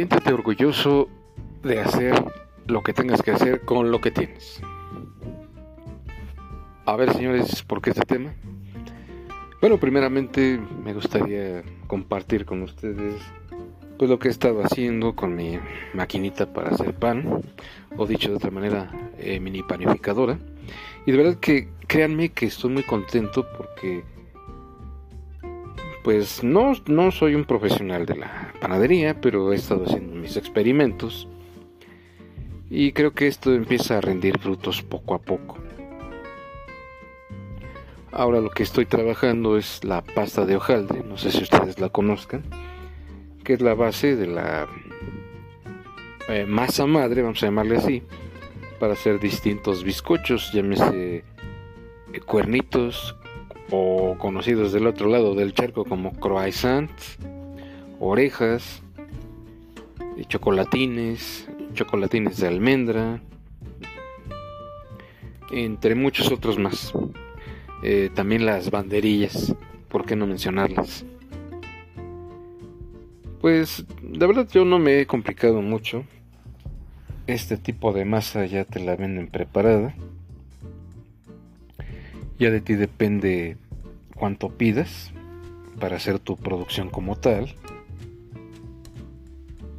siéntete orgulloso de hacer lo que tengas que hacer con lo que tienes. A ver, señores, ¿por qué este tema? Bueno, primeramente me gustaría compartir con ustedes pues lo que he estado haciendo con mi maquinita para hacer pan, o dicho de otra manera, eh, mini panificadora. Y de verdad que créanme que estoy muy contento porque pues no, no soy un profesional de la panadería, pero he estado haciendo mis experimentos y creo que esto empieza a rendir frutos poco a poco. Ahora lo que estoy trabajando es la pasta de hojaldre, no sé si ustedes la conozcan, que es la base de la eh, masa madre, vamos a llamarle así, para hacer distintos bizcochos, llámese eh, cuernitos o conocidos del otro lado del charco como croissants, orejas, chocolatines, chocolatines de almendra, entre muchos otros más. Eh, también las banderillas, ¿por qué no mencionarlas? Pues la verdad yo no me he complicado mucho. Este tipo de masa ya te la venden preparada. Ya de ti depende cuánto pidas para hacer tu producción como tal.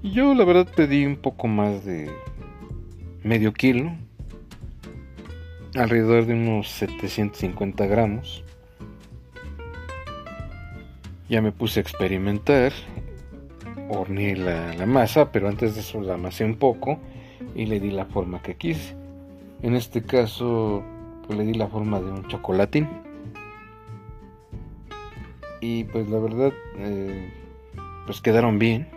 Yo la verdad pedí un poco más de medio kilo alrededor de unos 750 gramos. Ya me puse a experimentar, horneé la, masa, pero antes de eso la amasé un poco y le di la forma que quise. En este caso, le di la forma de un chocolatín. Y pues la verdad, eh, pues quedaron bien,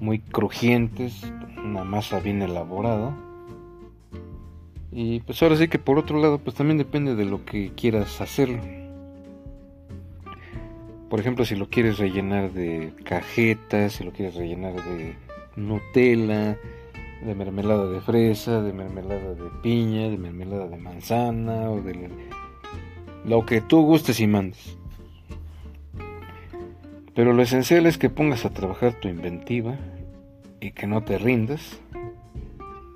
muy crujientes, una masa bien elaborada y pues ahora sí que por otro lado, pues también depende de lo que quieras hacerlo. Por ejemplo, si lo quieres rellenar de cajetas, si lo quieres rellenar de Nutella, de mermelada de fresa, de mermelada de piña, de mermelada de manzana o de lo que tú gustes y mandes. Pero lo esencial es que pongas a trabajar tu inventiva y que no te rindas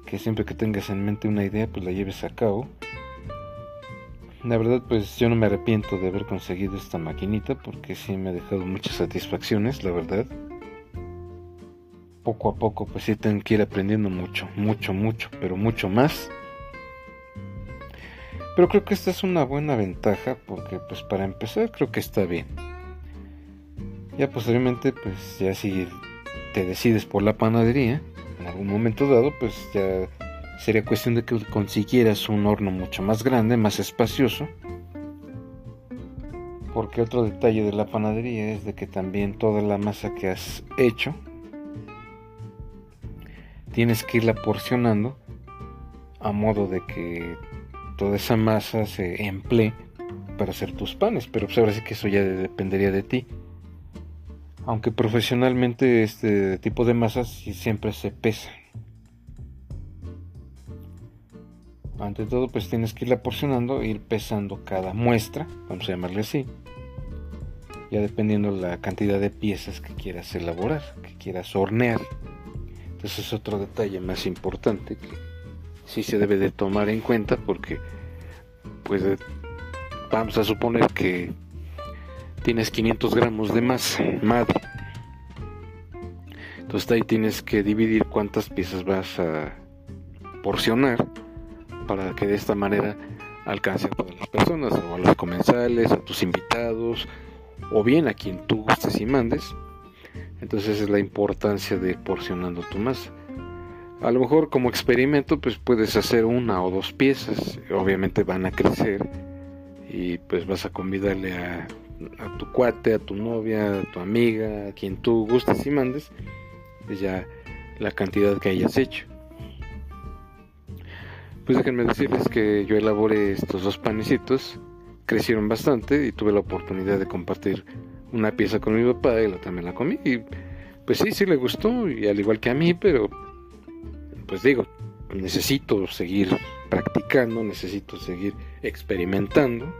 que siempre que tengas en mente una idea, pues la lleves a cabo. La verdad, pues yo no me arrepiento de haber conseguido esta maquinita porque sí me ha dejado muchas satisfacciones, la verdad. Poco a poco, pues sí tengo que ir aprendiendo mucho, mucho, mucho, pero mucho más. Pero creo que esta es una buena ventaja porque, pues para empezar, creo que está bien. Ya posteriormente, pues ya si te decides por la panadería, en algún momento dado, pues ya sería cuestión de que consiguieras un horno mucho más grande, más espacioso. Porque otro detalle de la panadería es de que también toda la masa que has hecho tienes que irla porcionando a modo de que toda esa masa se emplee para hacer tus panes, pero pues que eso ya dependería de ti aunque profesionalmente este tipo de masas siempre se pesa. Ante todo pues tienes que irla porcionando ir pesando cada muestra, vamos a llamarle así, ya dependiendo la cantidad de piezas que quieras elaborar, que quieras hornear. Entonces es otro detalle más importante que sí se debe de tomar en cuenta porque pues vamos a suponer que tienes 500 gramos de masa madre. Entonces ahí tienes que dividir cuántas piezas vas a porcionar para que de esta manera alcance a todas las personas, o a los comensales, a tus invitados, o bien a quien tú gustes y mandes. Entonces es la importancia de porcionando tu masa. A lo mejor como experimento pues puedes hacer una o dos piezas, obviamente van a crecer y pues vas a convidarle a a tu cuate, a tu novia, a tu amiga, a quien tú gustes y mandes, ya la cantidad que hayas hecho. Pues déjenme decirles que yo elaboré estos dos panecitos, crecieron bastante y tuve la oportunidad de compartir una pieza con mi papá y la también la comí y pues sí, sí le gustó y al igual que a mí, pero pues digo, necesito seguir practicando, necesito seguir experimentando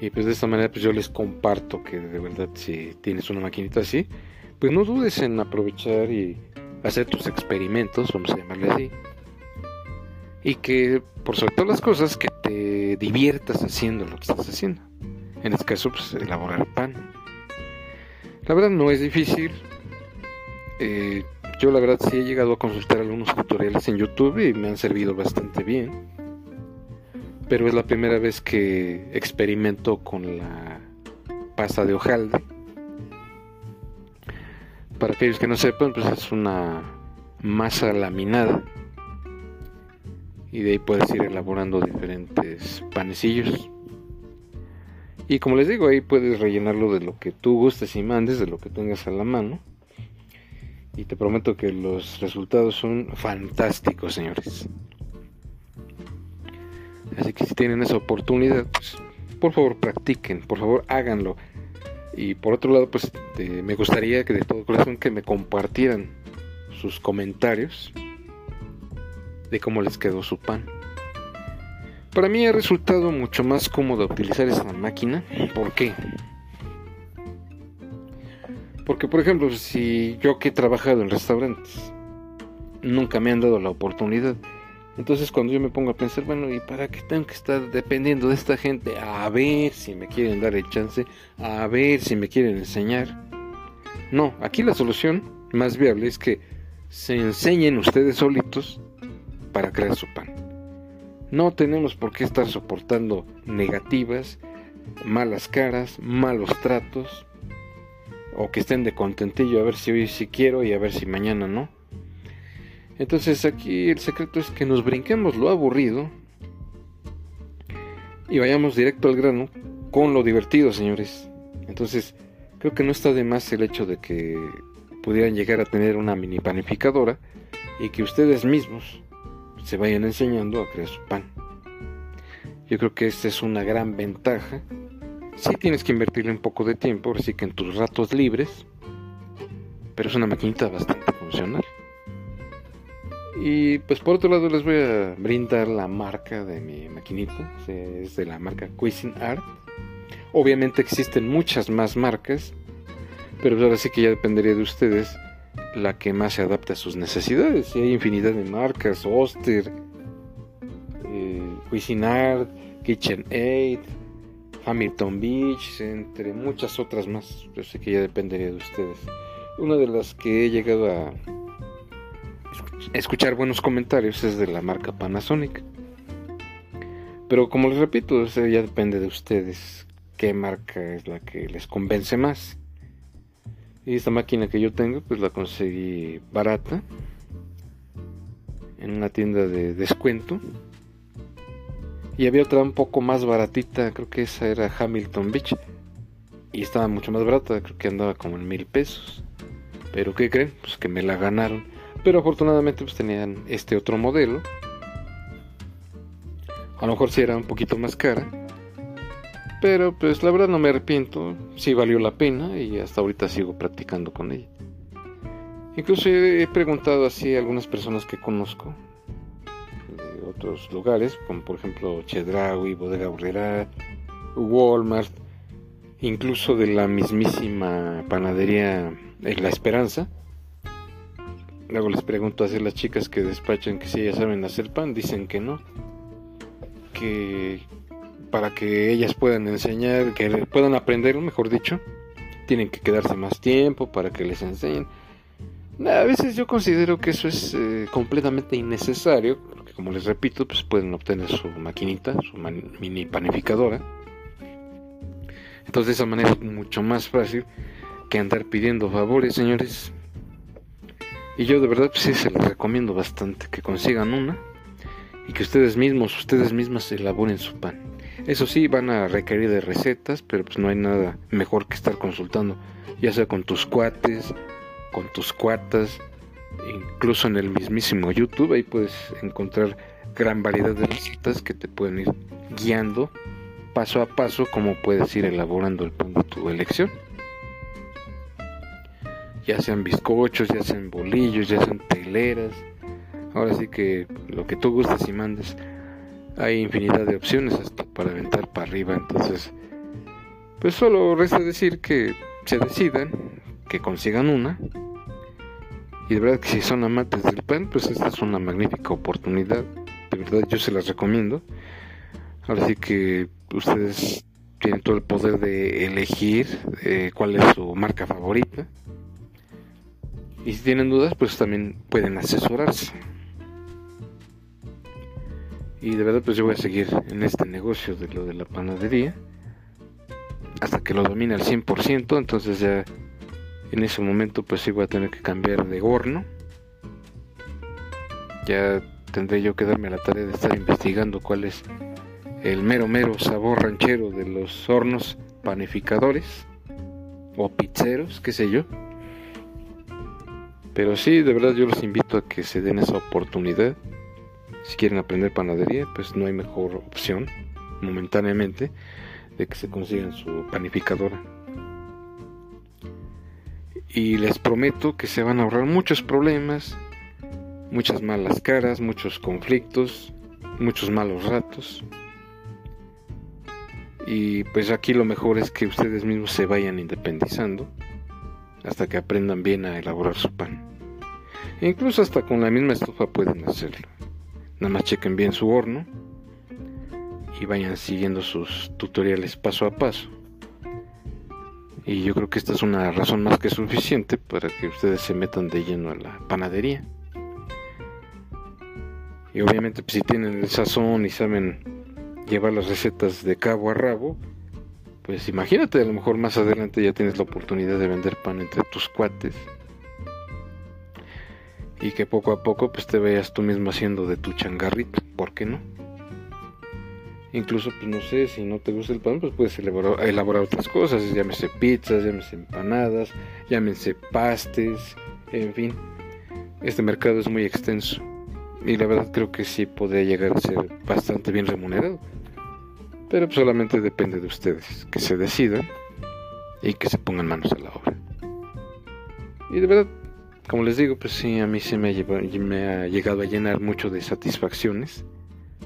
Y pues de esta manera pues yo les comparto que de verdad si tienes una maquinita así, pues no dudes en aprovechar y hacer tus experimentos, vamos a llamarle así. Y que por sobre todas las cosas que te diviertas haciendo lo que estás haciendo. En este caso pues elaborar pan. La verdad no es difícil. Eh, yo la verdad sí he llegado a consultar algunos tutoriales en YouTube y me han servido bastante bien. Pero es la primera vez que experimento con la pasta de hojalde. Para aquellos que no sepan, pues es una masa laminada. Y de ahí puedes ir elaborando diferentes panecillos. Y como les digo, ahí puedes rellenarlo de lo que tú gustes y mandes, de lo que tengas a la mano. Y te prometo que los resultados son fantásticos, señores. Así que si tienen esa oportunidad, pues, por favor practiquen, por favor háganlo. Y por otro lado, pues me gustaría que de todo corazón que me compartieran sus comentarios de cómo les quedó su pan. Para mí ha resultado mucho más cómodo utilizar esa máquina. ¿Por qué? Porque, por ejemplo, si yo que he trabajado en restaurantes, nunca me han dado la oportunidad. Entonces cuando yo me pongo a pensar, bueno, ¿y para qué tengo que estar dependiendo de esta gente? A ver si me quieren dar el chance, a ver si me quieren enseñar. No, aquí la solución más viable es que se enseñen ustedes solitos para crear su pan. No tenemos por qué estar soportando negativas, malas caras, malos tratos, o que estén de contentillo a ver si hoy sí quiero y a ver si mañana no. Entonces aquí el secreto es que nos brinquemos lo aburrido y vayamos directo al grano con lo divertido, señores. Entonces creo que no está de más el hecho de que pudieran llegar a tener una mini panificadora y que ustedes mismos se vayan enseñando a crear su pan. Yo creo que esta es una gran ventaja. Si sí tienes que invertirle un poco de tiempo, así que en tus ratos libres, pero es una maquinita bastante funcional. Y pues por otro lado les voy a brindar la marca de mi maquinita, es de la marca Cuisine Art. Obviamente existen muchas más marcas, pero ahora sí que ya dependería de ustedes la que más se adapte a sus necesidades. Y hay infinidad de marcas, Oster, eh, Cuisinart, KitchenAid, Hamilton Beach, entre muchas otras más. Yo sé que ya dependería de ustedes. Una de las que he llegado a escuchar buenos comentarios es de la marca Panasonic. Pero como les repito, ya depende de ustedes qué marca es la que les convence más. Y esta máquina que yo tengo, pues la conseguí barata en una tienda de descuento. Y había otra un poco más baratita, creo que esa era Hamilton Beach. Y estaba mucho más barata, creo que andaba como en mil pesos. Pero ¿qué creen? Pues que me la ganaron. Pero afortunadamente pues tenían este otro modelo. A lo mejor si era un poquito más cara pero pues la verdad no me arrepiento, sí valió la pena y hasta ahorita sigo practicando con ella. Incluso he preguntado así a algunas personas que conozco de otros lugares, como por ejemplo Chedraui, Bodega Urrera, Walmart, incluso de la mismísima panadería La Esperanza. Luego les pregunto a las chicas que despachan que si ellas saben hacer pan, dicen que no. Que para que ellas puedan enseñar, que puedan aprender, mejor dicho, tienen que quedarse más tiempo para que les enseñen. A veces yo considero que eso es eh, completamente innecesario, porque como les repito, pues pueden obtener su maquinita, su mini panificadora. Entonces de esa manera es mucho más fácil que andar pidiendo favores, señores. Y yo de verdad pues sí se les recomiendo bastante que consigan una y que ustedes mismos, ustedes mismas elaboren su pan. Eso sí, van a requerir de recetas, pero pues no hay nada mejor que estar consultando, ya sea con tus cuates, con tus cuatas, incluso en el mismísimo YouTube, ahí puedes encontrar gran variedad de recetas que te pueden ir guiando paso a paso cómo puedes ir elaborando el pan de tu elección. Ya sean bizcochos, ya sean bolillos, ya sean teleras. Ahora sí que lo que tú gustes y mandes hay infinidad de opciones hasta para aventar para arriba. Entonces, Pues solo resta decir que se decidan, que consigan una. Y de verdad que si son amantes del pan, pues esta es una magnífica oportunidad. De verdad yo se las recomiendo. Ahora sí que ustedes tienen todo el poder de elegir eh, cuál es su marca favorita. Y si tienen dudas, pues también pueden asesorarse. Y de verdad, pues yo voy a seguir en este negocio de lo de la panadería hasta que lo domine al 100%. Entonces, ya en ese momento, pues sí voy a tener que cambiar de horno. Ya tendré yo que darme la tarea de estar investigando cuál es el mero mero sabor ranchero de los hornos panificadores o pizzeros, qué sé yo. Pero sí, de verdad yo los invito a que se den esa oportunidad. Si quieren aprender panadería, pues no hay mejor opción momentáneamente de que se consigan su panificadora. Y les prometo que se van a ahorrar muchos problemas, muchas malas caras, muchos conflictos, muchos malos ratos. Y pues aquí lo mejor es que ustedes mismos se vayan independizando hasta que aprendan bien a elaborar su pan. E incluso hasta con la misma estufa pueden hacerlo. Nada más chequen bien su horno y vayan siguiendo sus tutoriales paso a paso. Y yo creo que esta es una razón más que suficiente para que ustedes se metan de lleno a la panadería. Y obviamente pues, si tienen el sazón y saben llevar las recetas de cabo a rabo, pues imagínate, a lo mejor más adelante ya tienes la oportunidad de vender pan entre tus cuates. Y que poco a poco pues te veas tú mismo haciendo de tu changarrito, ¿por qué no? Incluso, pues no sé, si no te gusta el pan, pues puedes elaborar, elaborar otras cosas, llámese pizzas, llámese empanadas, llámense pastes, en fin. Este mercado es muy extenso y la verdad creo que sí podría llegar a ser bastante bien remunerado. Pero solamente depende de ustedes, que se decidan y que se pongan manos a la obra. Y de verdad, como les digo, pues sí, a mí se me ha, me ha llegado a llenar mucho de satisfacciones,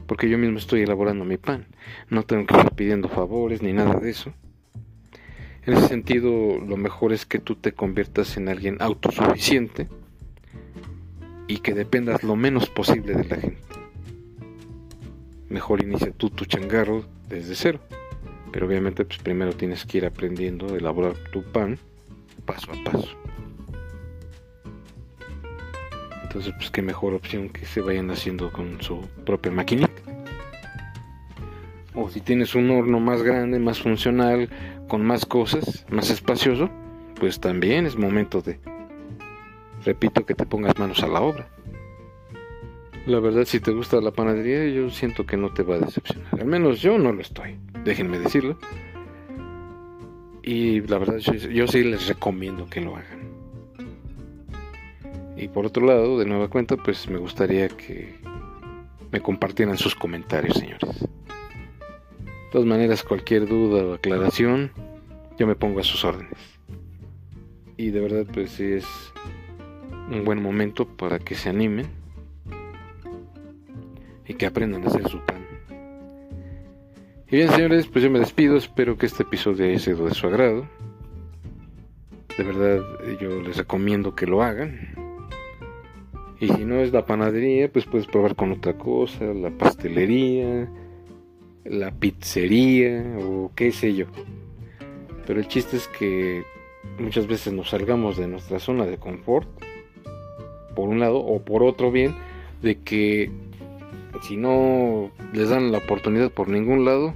porque yo mismo estoy elaborando mi pan. No tengo que estar pidiendo favores ni nada de eso. En ese sentido, lo mejor es que tú te conviertas en alguien autosuficiente y que dependas lo menos posible de la gente. Mejor inicia tú tu changarro desde cero. Pero obviamente pues primero tienes que ir aprendiendo a elaborar tu pan paso a paso. Entonces pues qué mejor opción que se vayan haciendo con su propia maquinita. O si tienes un horno más grande, más funcional, con más cosas, más espacioso, pues también es momento de, repito, que te pongas manos a la obra. La verdad, si te gusta la panadería, yo siento que no te va a decepcionar. Al menos yo no lo estoy, déjenme decirlo. Y la verdad, yo, sí les recomiendo que lo hagan. Y por otro lado, de nueva cuenta, pues me gustaría que me compartieran sus comentarios, señores. De todas maneras, cualquier duda o aclaración, yo me pongo a sus órdenes. Y de verdad, pues sí es un buen momento para que se animen y que aprendan a hacer su pan. Y bien, señores, pues yo me despido. Espero que este episodio haya sido de su agrado. De verdad, yo les recomiendo que lo hagan. Y si no es la panadería, pues puedes probar con otra cosa, la pastelería, la pizzería o qué sé yo. Pero el chiste es que muchas veces nos salgamos de nuestra zona de confort, por un lado, o por otro bien, de que si no les dan la oportunidad por ningún lado,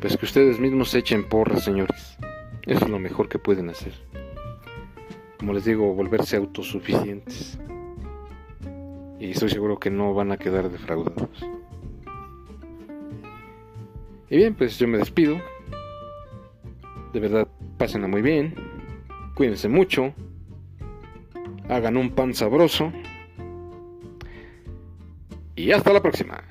pues que ustedes mismos se echen porras, señores. Eso es lo mejor que pueden hacer. Como les digo, volverse autosuficientes. Y estoy seguro que no van a quedar defraudados. Y bien, pues yo me despido. De verdad, pásenla muy bien. Cuídense mucho. Hagan un pan sabroso y hasta la próxima.